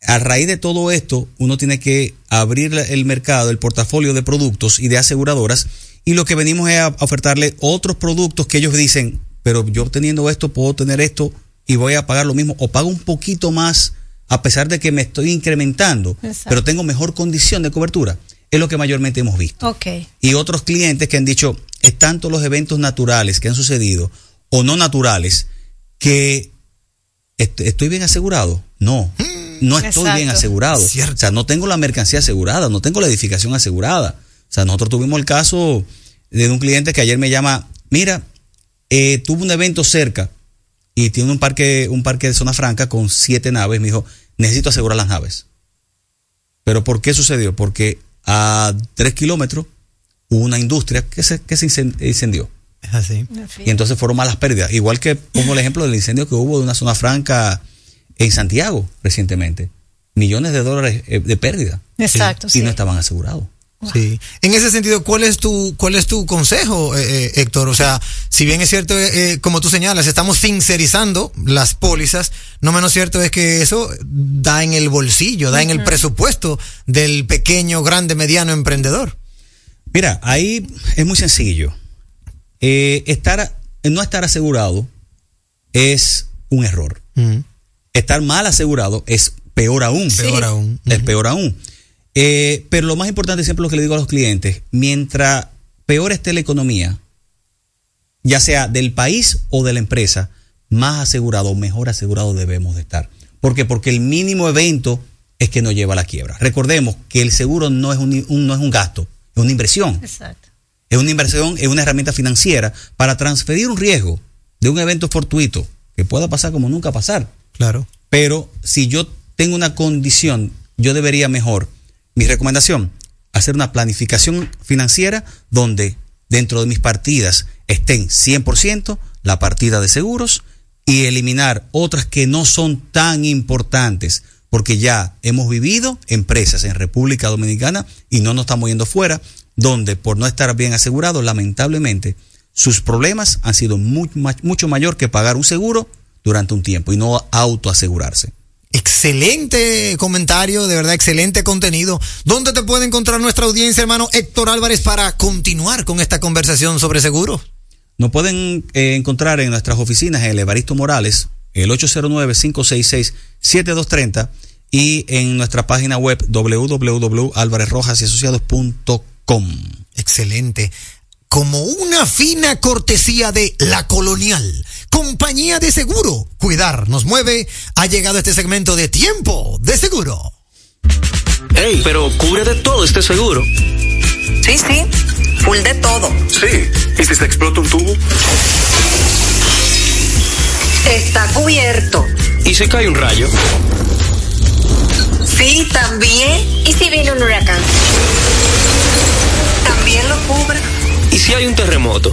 a raíz de todo esto, uno tiene que abrir el mercado, el portafolio de productos y de aseguradoras, y lo que venimos es a ofertarle otros productos que ellos dicen, pero yo teniendo esto, puedo tener esto y voy a pagar lo mismo, o pago un poquito más, a pesar de que me estoy incrementando, Exacto. pero tengo mejor condición de cobertura. Es lo que mayormente hemos visto Ok. y otros clientes que han dicho, es tanto los eventos naturales que han sucedido o no naturales que est- estoy bien asegurado. No, no estoy Exacto. bien asegurado. O sea, no tengo la mercancía asegurada, no tengo la edificación asegurada. O sea, nosotros tuvimos el caso de un cliente que ayer me llama, mira, eh, tuvo un evento cerca y tiene un parque, un parque de zona franca con siete naves. Me dijo, necesito asegurar las naves. Pero ¿por qué sucedió? Porque a tres kilómetros hubo una industria que se, que se incen- incendió. Es así. Y entonces fueron malas pérdidas. Igual que pongo el ejemplo del incendio que hubo de una zona franca en Santiago recientemente. Millones de dólares eh, de pérdida. Exacto, Y sí. no estaban asegurados. Sí. En ese sentido, ¿cuál es tu, cuál es tu consejo, eh, eh, Héctor? O sea, si bien es cierto, eh, eh, como tú señalas, estamos sincerizando las pólizas, no menos cierto es que eso da en el bolsillo, da en el presupuesto del pequeño, grande, mediano emprendedor. Mira, ahí es muy sencillo. Eh, estar, no estar asegurado es un error. Estar mal asegurado es peor aún. Peor aún. Es peor aún. Eh, pero lo más importante siempre lo que le digo a los clientes, mientras peor esté la economía, ya sea del país o de la empresa, más asegurado o mejor asegurado debemos de estar. ¿Por qué? Porque el mínimo evento es que nos lleva a la quiebra. Recordemos que el seguro no es un, un- no es un gasto, es una inversión. Exacto. Es una inversión, es una herramienta financiera para transferir un riesgo de un evento fortuito que pueda pasar como nunca pasar. Claro. Pero si yo tengo una condición, yo debería mejor, mi recomendación, hacer una planificación financiera donde dentro de mis partidas estén 100% la partida de seguros y eliminar otras que no son tan importantes, porque ya hemos vivido empresas en República Dominicana y no nos estamos yendo fuera, donde por no estar bien asegurados, lamentablemente, sus problemas han sido mucho mayor que pagar un seguro durante un tiempo y no autoasegurarse. Excelente comentario, de verdad, excelente contenido. ¿Dónde te puede encontrar nuestra audiencia, hermano Héctor Álvarez, para continuar con esta conversación sobre seguros? Nos pueden eh, encontrar en nuestras oficinas en el Evaristo Morales, el 809-566-7230 y en nuestra página web www.alvarezrojasyasociados.com. Excelente. Como una fina cortesía de La Colonial, compañía de seguro, cuidar nos mueve, ha llegado este segmento de tiempo de seguro. Ey, pero cubre de todo este seguro. Sí, sí, full de todo. Sí. ¿Y si se explota un tubo? Está cubierto. ¿Y si cae un rayo? Sí, también. ¿Y si viene un huracán? También lo cubre. ¿Y si hay un terremoto?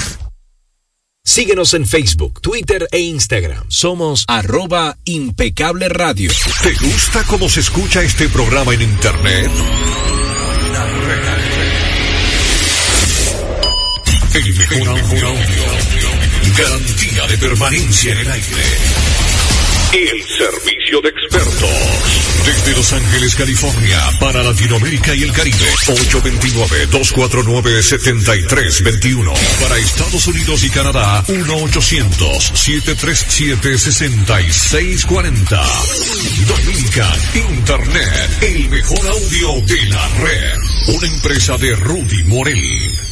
Síguenos en Facebook, Twitter e Instagram. Somos arroba impecable radio. ¿Te gusta cómo se escucha este programa en internet? El mejor. Garantía de permanencia en el aire. El servicio de expertos. Desde Los Ángeles, California, para Latinoamérica y el Caribe. 829-249-7321. Para Estados Unidos y Canadá, 1-800-737-6640. Dominican Internet, el mejor audio de la red. Una empresa de Rudy Morel.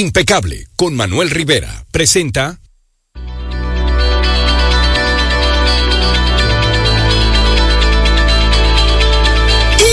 Impecable con Manuel Rivera. Presenta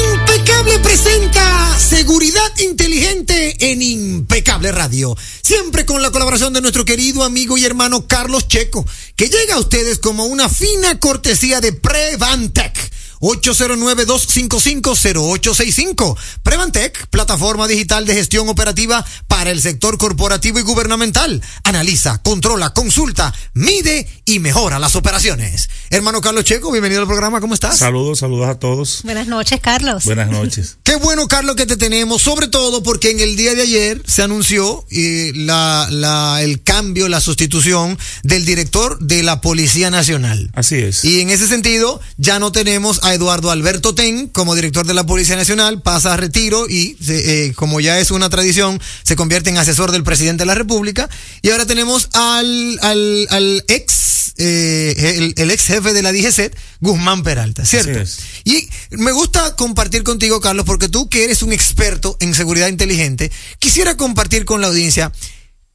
Impecable presenta seguridad inteligente en Impecable Radio. Siempre con la colaboración de nuestro querido amigo y hermano Carlos Checo, que llega a ustedes como una fina cortesía de Prevantec. 809-255-0865. Prevantec, plataforma digital de gestión operativa para el sector corporativo y gubernamental. Analiza, controla, consulta, mide y mejora las operaciones. Hermano Carlos Checo, bienvenido al programa, ¿cómo estás? Saludos, saludos a todos. Buenas noches, Carlos. Buenas noches. (laughs) Qué bueno, Carlos, que te tenemos, sobre todo porque en el día de ayer se anunció eh, la, la, el cambio, la sustitución del director de la Policía Nacional. Así es. Y en ese sentido, ya no tenemos a Eduardo Alberto Ten como director de la Policía Nacional, pasa a retiro y, eh, como ya es una tradición, se convierte en asesor del presidente de la República. Y ahora tenemos al, al, al ex, eh, el, el, ex jefe de la DGC, Guzmán Peralta, ¿cierto? Y me gusta compartir contigo, Carlos, porque tú que eres un experto en seguridad inteligente, quisiera compartir con la audiencia,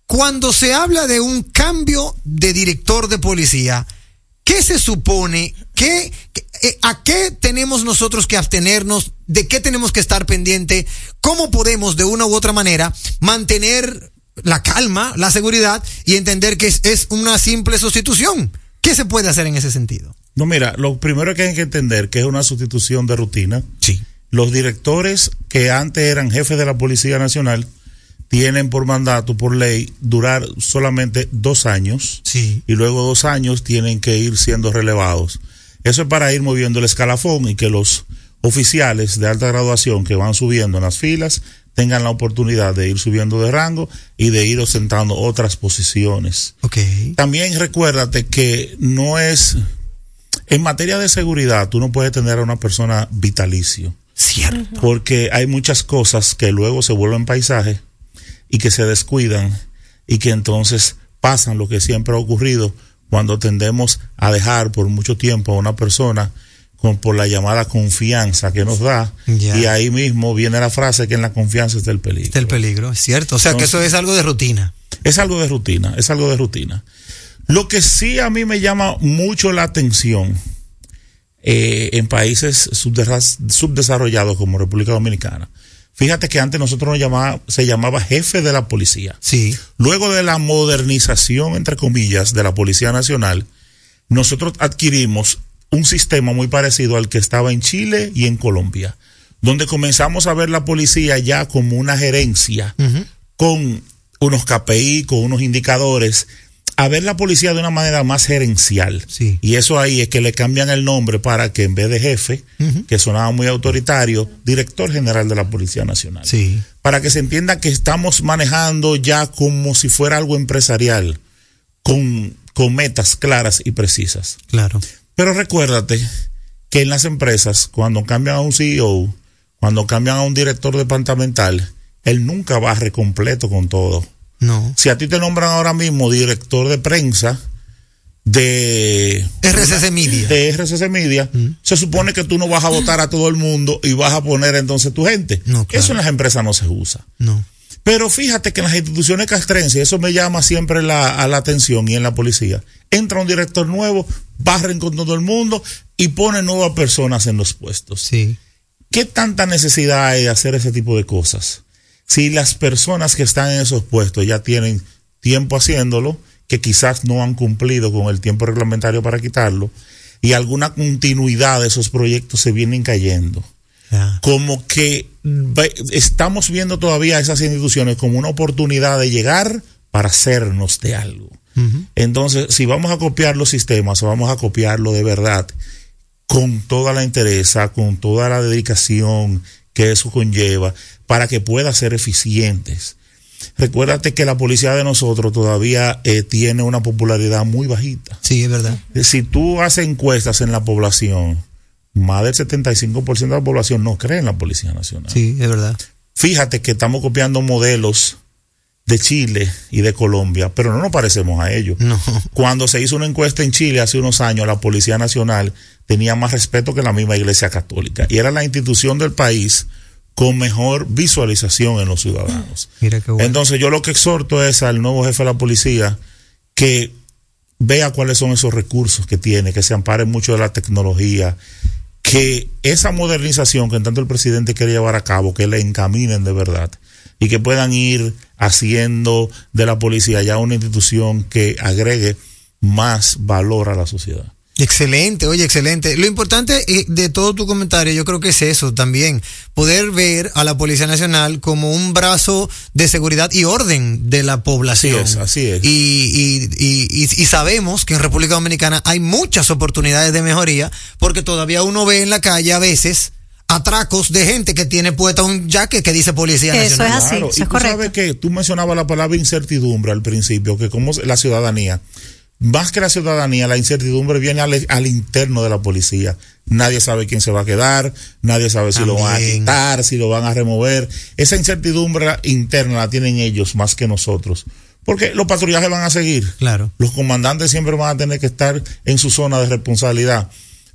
cuando se habla de un cambio de director de policía, ¿qué se supone? ¿Qué, eh, ¿A qué tenemos nosotros que abstenernos? ¿De qué tenemos que estar pendiente? ¿Cómo podemos de una u otra manera mantener la calma, la seguridad y entender que es, es una simple sustitución. ¿Qué se puede hacer en ese sentido? No, mira, lo primero que hay que entender que es una sustitución de rutina. Sí. Los directores que antes eran jefes de la Policía Nacional tienen por mandato, por ley, durar solamente dos años. Sí. Y luego dos años tienen que ir siendo relevados. Eso es para ir moviendo el escalafón y que los oficiales de alta graduación que van subiendo en las filas tengan la oportunidad de ir subiendo de rango y de ir ostentando otras posiciones. Ok. También recuérdate que no es, en materia de seguridad, tú no puedes tener a una persona vitalicio. Cierto. Porque hay muchas cosas que luego se vuelven paisaje y que se descuidan y que entonces pasan lo que siempre ha ocurrido cuando tendemos a dejar por mucho tiempo a una persona con, por la llamada confianza que nos da Ya. y ahí mismo viene la frase que en la confianza está el peligro. Está el peligro, es cierto. O sea, que eso es algo de rutina. Es algo de rutina, es algo de rutina. Lo que sí a mí me llama mucho la atención eh, en países subdesarrollados como República Dominicana. Fíjate que antes nosotros nos llamaba, se llamaba jefe de la policía. Sí. Luego de la modernización, entre comillas, de la Policía Nacional, nosotros adquirimos un sistema muy parecido al que estaba en Chile y en Colombia, donde comenzamos a ver la policía ya como una gerencia, con unos KPI, con unos indicadores, a ver la policía de una manera más gerencial. Y eso ahí es que le cambian el nombre para que en vez de jefe, que sonaba muy autoritario, director general de la Policía Nacional. Sí. Para que se entienda que estamos manejando ya como si fuera algo empresarial, con, con metas claras y precisas. Claro. Pero recuérdate que en las empresas, cuando cambian a un CEO, cuando cambian a un director departamental, él nunca barre completo con todo. No. Si a ti te nombran ahora mismo director de prensa de RCC Media. de RCC Media, se supone que tú no vas a votar a todo el mundo y vas a poner entonces tu gente. Eso en las empresas no se usa. No. Pero fíjate que en las instituciones castrenses, eso me llama siempre la, a la atención y en la policía. Entra un director nuevo, barren con todo el mundo y ponen nuevas personas en los puestos. Sí. ¿Qué tanta necesidad hay de hacer ese tipo de cosas? Si las personas que están en esos puestos ya tienen tiempo haciéndolo, que quizás no han cumplido con el tiempo reglamentario para quitarlo, y alguna continuidad de esos proyectos se vienen cayendo. Como que estamos viendo todavía esas instituciones como una oportunidad de llegar para hacernos de algo. Entonces, si vamos a copiar los sistemas, vamos a copiarlo de verdad, con toda la interesa, con toda la dedicación que eso conlleva, para que pueda ser eficientes. Recuérdate que la policía de nosotros todavía eh, tiene una popularidad muy bajita. Sí, es verdad. Si tú haces encuestas en la población, más del 75% de la población no cree en la Policía Nacional. Sí, es verdad. Fíjate que estamos copiando modelos de Chile y de Colombia, pero no nos parecemos a ellos. No. Cuando se hizo una encuesta en Chile hace unos años, la Policía Nacional tenía más respeto que la misma Iglesia Católica y era la institución del país con mejor visualización en los ciudadanos. Mira qué bueno. Entonces yo lo que exhorto es al nuevo jefe de la policía que vea cuáles son esos recursos que tiene, que se ampare mucho de la tecnología, que esa modernización que tanto el presidente quiere llevar a cabo, que le encaminen de verdad y que puedan ir haciendo de la policía ya una institución que agregue más valor a la sociedad. Excelente, oye, excelente. Lo importante eh, de todo tu comentario, yo creo que es eso también, poder ver a la Policía Nacional como un brazo de seguridad y orden de la población. Así es, así es. Y, y, y, y- y sabemos que en República Dominicana hay muchas oportunidades de mejoría, porque todavía uno ve en la calle a veces atracos de gente que tiene puesta un jacket que dice Policía Nacional. Claro, y tú sabes que tú mencionabas la palabra incertidumbre al principio, que como la ciudadanía, más que la ciudadanía, la incertidumbre viene al, al interno de la policía. Nadie sabe quién se va a quedar, nadie sabe si lo van a quitar, si lo van a remover. Esa incertidumbre interna la tienen ellos más que nosotros. Porque los patrullajes van a seguir. Claro. Los comandantes siempre van a tener que estar en su zona de responsabilidad.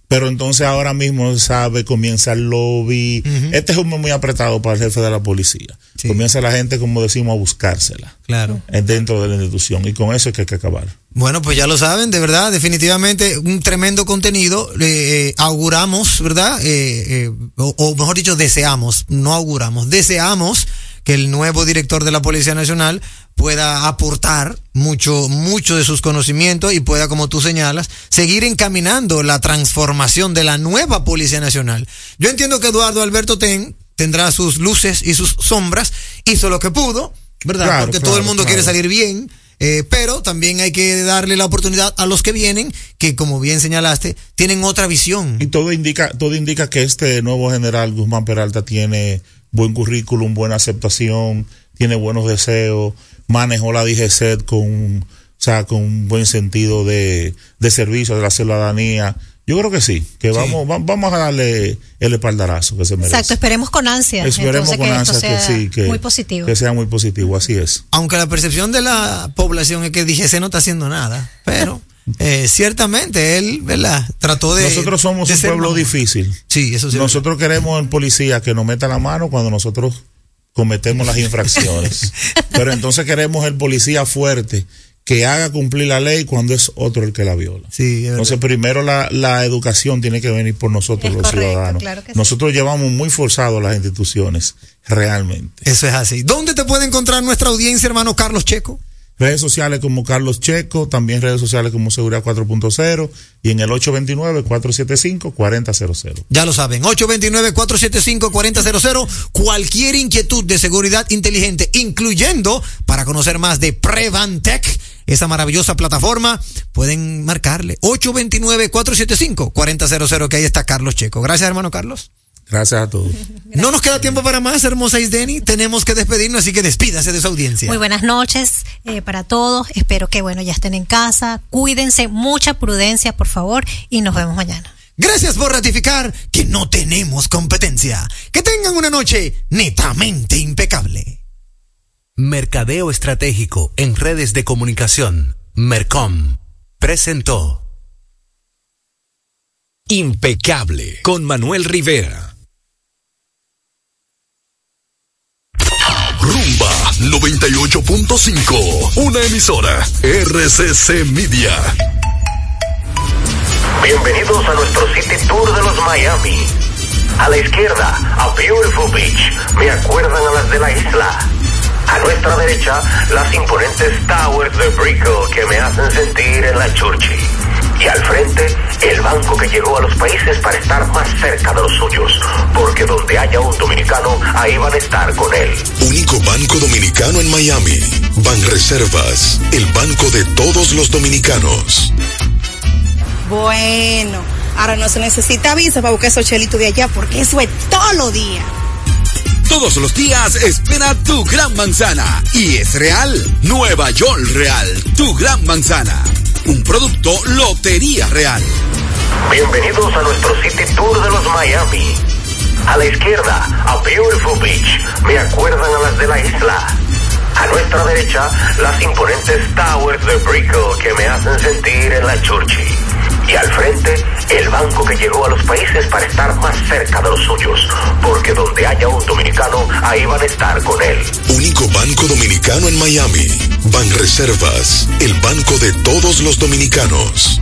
Pero entonces ahora mismo sabe, comienza el lobby. Este es un mes muy apretado para el jefe de la policía. Comienza la gente, como decimos, a buscársela Claro. dentro de la institución. Y con eso es que hay que acabar. Bueno, pues ya lo saben, de verdad, definitivamente un tremendo contenido. eh, eh, auguramos, ¿verdad? Eh, eh, o, o mejor dicho, deseamos, no auguramos, deseamos que el nuevo director de la Policía Nacional pueda aportar mucho, mucho de sus conocimientos y pueda, como tú señalas, seguir encaminando la transformación de la nueva Policía Nacional. Yo entiendo que Eduardo Alberto Ten tendrá sus luces y sus sombras, hizo lo que pudo, ¿verdad? Claro, Porque claro, todo el mundo claro. quiere salir bien. eh, pero también hay que darle la oportunidad a los que vienen, que como bien señalaste, tienen otra visión. Y todo indica, todo indica que este nuevo general Guzmán Peralta tiene buen currículum, buena aceptación, tiene buenos deseos, manejó la DGCET con, o sea, con un buen sentido de, de servicio de la ciudadanía. Yo creo que sí, que vamos, va- vamos a darle el espaldarazo que se merece. Exacto, esperemos con ansia. Esperemos entonces, con que esto ansia que sea sí, que, muy positivo. que sea muy positivo, así es. Aunque la percepción de la población es que DGC no está haciendo nada, pero (laughs) eh, ciertamente él, ¿verdad? Trató de. Nosotros somos de un pueblo difícil. Sí, eso sí. Nosotros queremos el policía que nos meta la mano cuando nosotros cometemos las infracciones. (laughs) Pero entonces queremos el policía fuerte que haga cumplir la ley cuando es otro el que la viola. Sí, es Entonces primero la, la educación tiene que venir por nosotros Es los correcto, ciudadanos. claro que sí. nosotros llevamos muy forzados las instituciones, realmente. Eso es así. ¿Dónde te puede encontrar nuestra audiencia, hermano Carlos Checo? Redes sociales como Carlos Checo, también redes sociales como Seguridad 4.0 y en el 829-475-4000. Ya lo saben, 829-475-4000. Cualquier inquietud de seguridad inteligente, incluyendo para conocer más de Prevantec, esa maravillosa plataforma, pueden marcarle 829-475-4000, que ahí está Carlos Checo. Gracias, hermano Carlos. Gracias a todos. (laughs) No nos queda tiempo para más, hermosa Isdeni. Tenemos que despedirnos, así que despídase de su audiencia. Muy buenas noches eh, para todos. Espero que bueno ya estén en casa. Cuídense, mucha prudencia, por favor, y nos vemos mañana. Gracias por ratificar que no tenemos competencia. Que tengan una noche netamente impecable. Mercadeo Estratégico en redes de comunicación. Mercom. Presentó. Impecable con Manuel Rivera. Rumba 98.5, una emisora RCC Media. Bienvenidos a nuestro City Tour de los Miami. A la izquierda, a Beautiful Beach. Me acuerdan a las de la isla. A nuestra derecha, las imponentes towers de Brickell que me hacen sentir en la Churchill. Y al frente, el banco que llegó a los países para estar más cerca de los suyos. Porque donde haya un dominicano, ahí van a estar con él. Único banco dominicano en Miami. Banreservas, el banco de todos los dominicanos. Bueno, ahora no se necesita visa para buscar esos chelitos de allá porque eso es todo lo día. Todos los días espera tu gran manzana. Y es real. Nueva York Real. Tu gran manzana. Un producto Lotería Real. Bienvenidos a nuestro City Tour de los Miami. A la izquierda, a Beautiful Beach. Me acuerdan a las de la isla. A nuestra derecha, las imponentes towers de Brickell que me hacen sentir en la Churchill. Y al frente, el que llegó a los países para estar más cerca de los suyos. Porque donde haya un dominicano, ahí van a estar con él. Único banco dominicano en Miami. Banreservas, el banco de todos los dominicanos.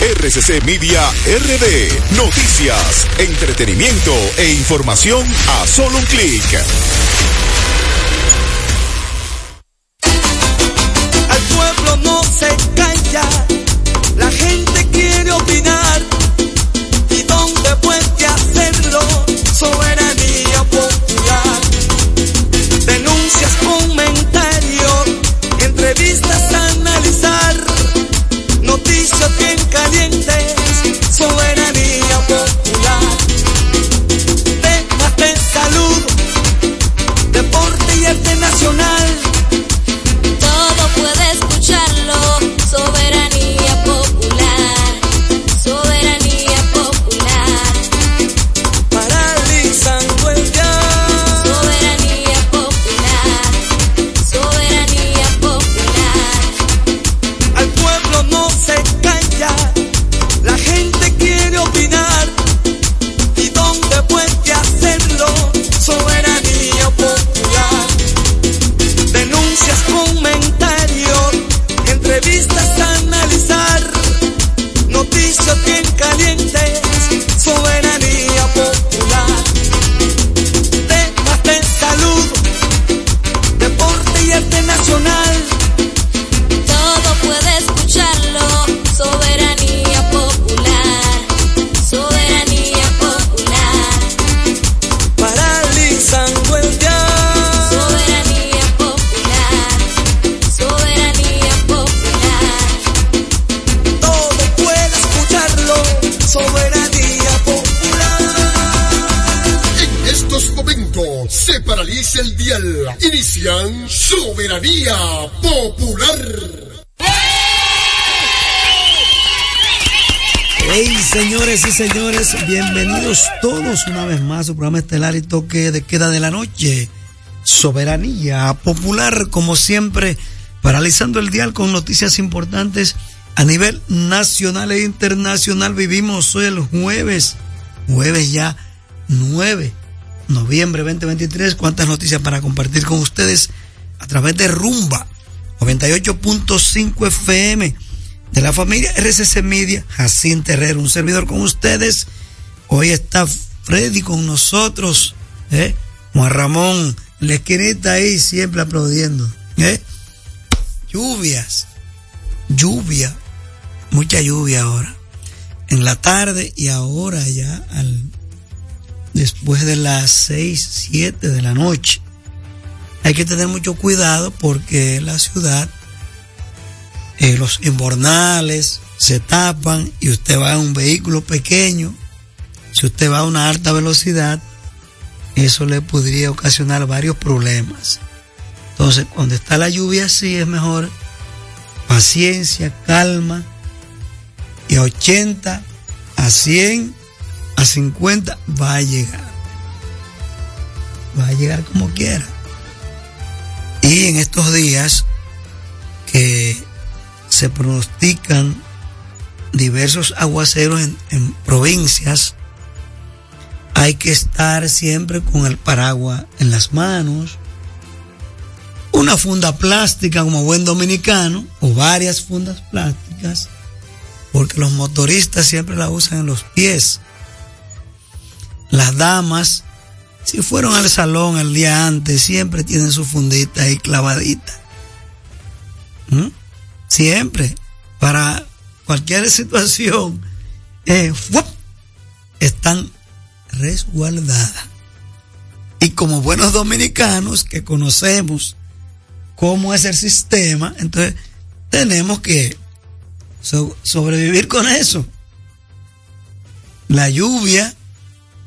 RCC Media RD. Noticias, entretenimiento e información a solo un clic. Al pueblo no se calla, la gente quiere opinar. ¿Y dónde puede hacerlo? Soberanía señores bienvenidos todos una vez más a su programa estelar y toque de queda de la noche. Soberanía popular, como siempre, paralizando el dial con noticias importantes a nivel nacional e internacional. Vivimos hoy el jueves, jueves ya 9 noviembre 2023. Cuántas noticias para compartir con ustedes a través de Rumba 98.5 FM de la familia RCC Media, Jacinto Herrera, un servidor con ustedes. Hoy está Freddy con nosotros, ¿eh? Juan Ramón, la esquinita ahí siempre aplaudiendo, ¿eh? Lluvias, lluvia, mucha lluvia ahora. En la tarde y ahora ya al después de las 6, 7 de la noche. Hay que tener mucho cuidado porque la ciudad eh, los invernales se tapan y usted va en un vehículo pequeño, si usted va a una alta velocidad, eso le podría ocasionar varios problemas. Entonces, cuando está la lluvia así, es mejor paciencia, calma, y a 80, a 100, a 50 va a llegar. Va a llegar como quiera. Y en estos días que se pronostican diversos aguaceros en, provincias, hay que estar siempre con el paraguas en las manos, una funda plástica como buen dominicano, o varias fundas plásticas, porque los motoristas siempre la usan en los pies. Las damas, si fueron al salón el día antes, siempre tienen su fundita ahí clavadita. ¿Mm? Siempre, para cualquier (laughs) situación, eh, están resguardadas. Y como buenos dominicanos que conocemos cómo es el sistema, entonces tenemos que so- sobrevivir con eso. La lluvia,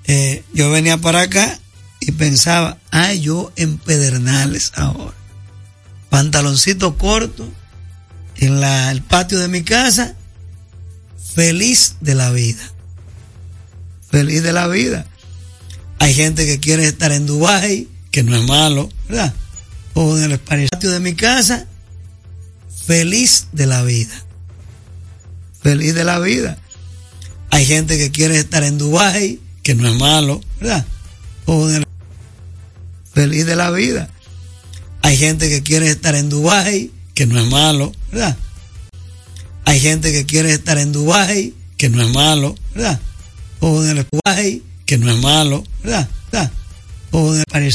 eh, yo venía para acá y pensaba, ay, yo en Pedernales ahora. Pantaloncito corto, en el patio de mi casa, feliz de la vida. Feliz de la vida. Hay gente que quiere estar en Dubái, que no es malo, ¿verdad? O en el patio de mi casa, feliz de la vida. Feliz de la vida. Hay gente que quiere estar en Dubái, que no es malo, ¿verdad? O en el feliz de la vida. Hay gente que quiere estar en Dubái, que no es malo, ¿verdad? Hay gente que quiere estar en Dubái, que no es malo, ¿verdad? O en el Dubái, que no es malo, ¿verdad? O en el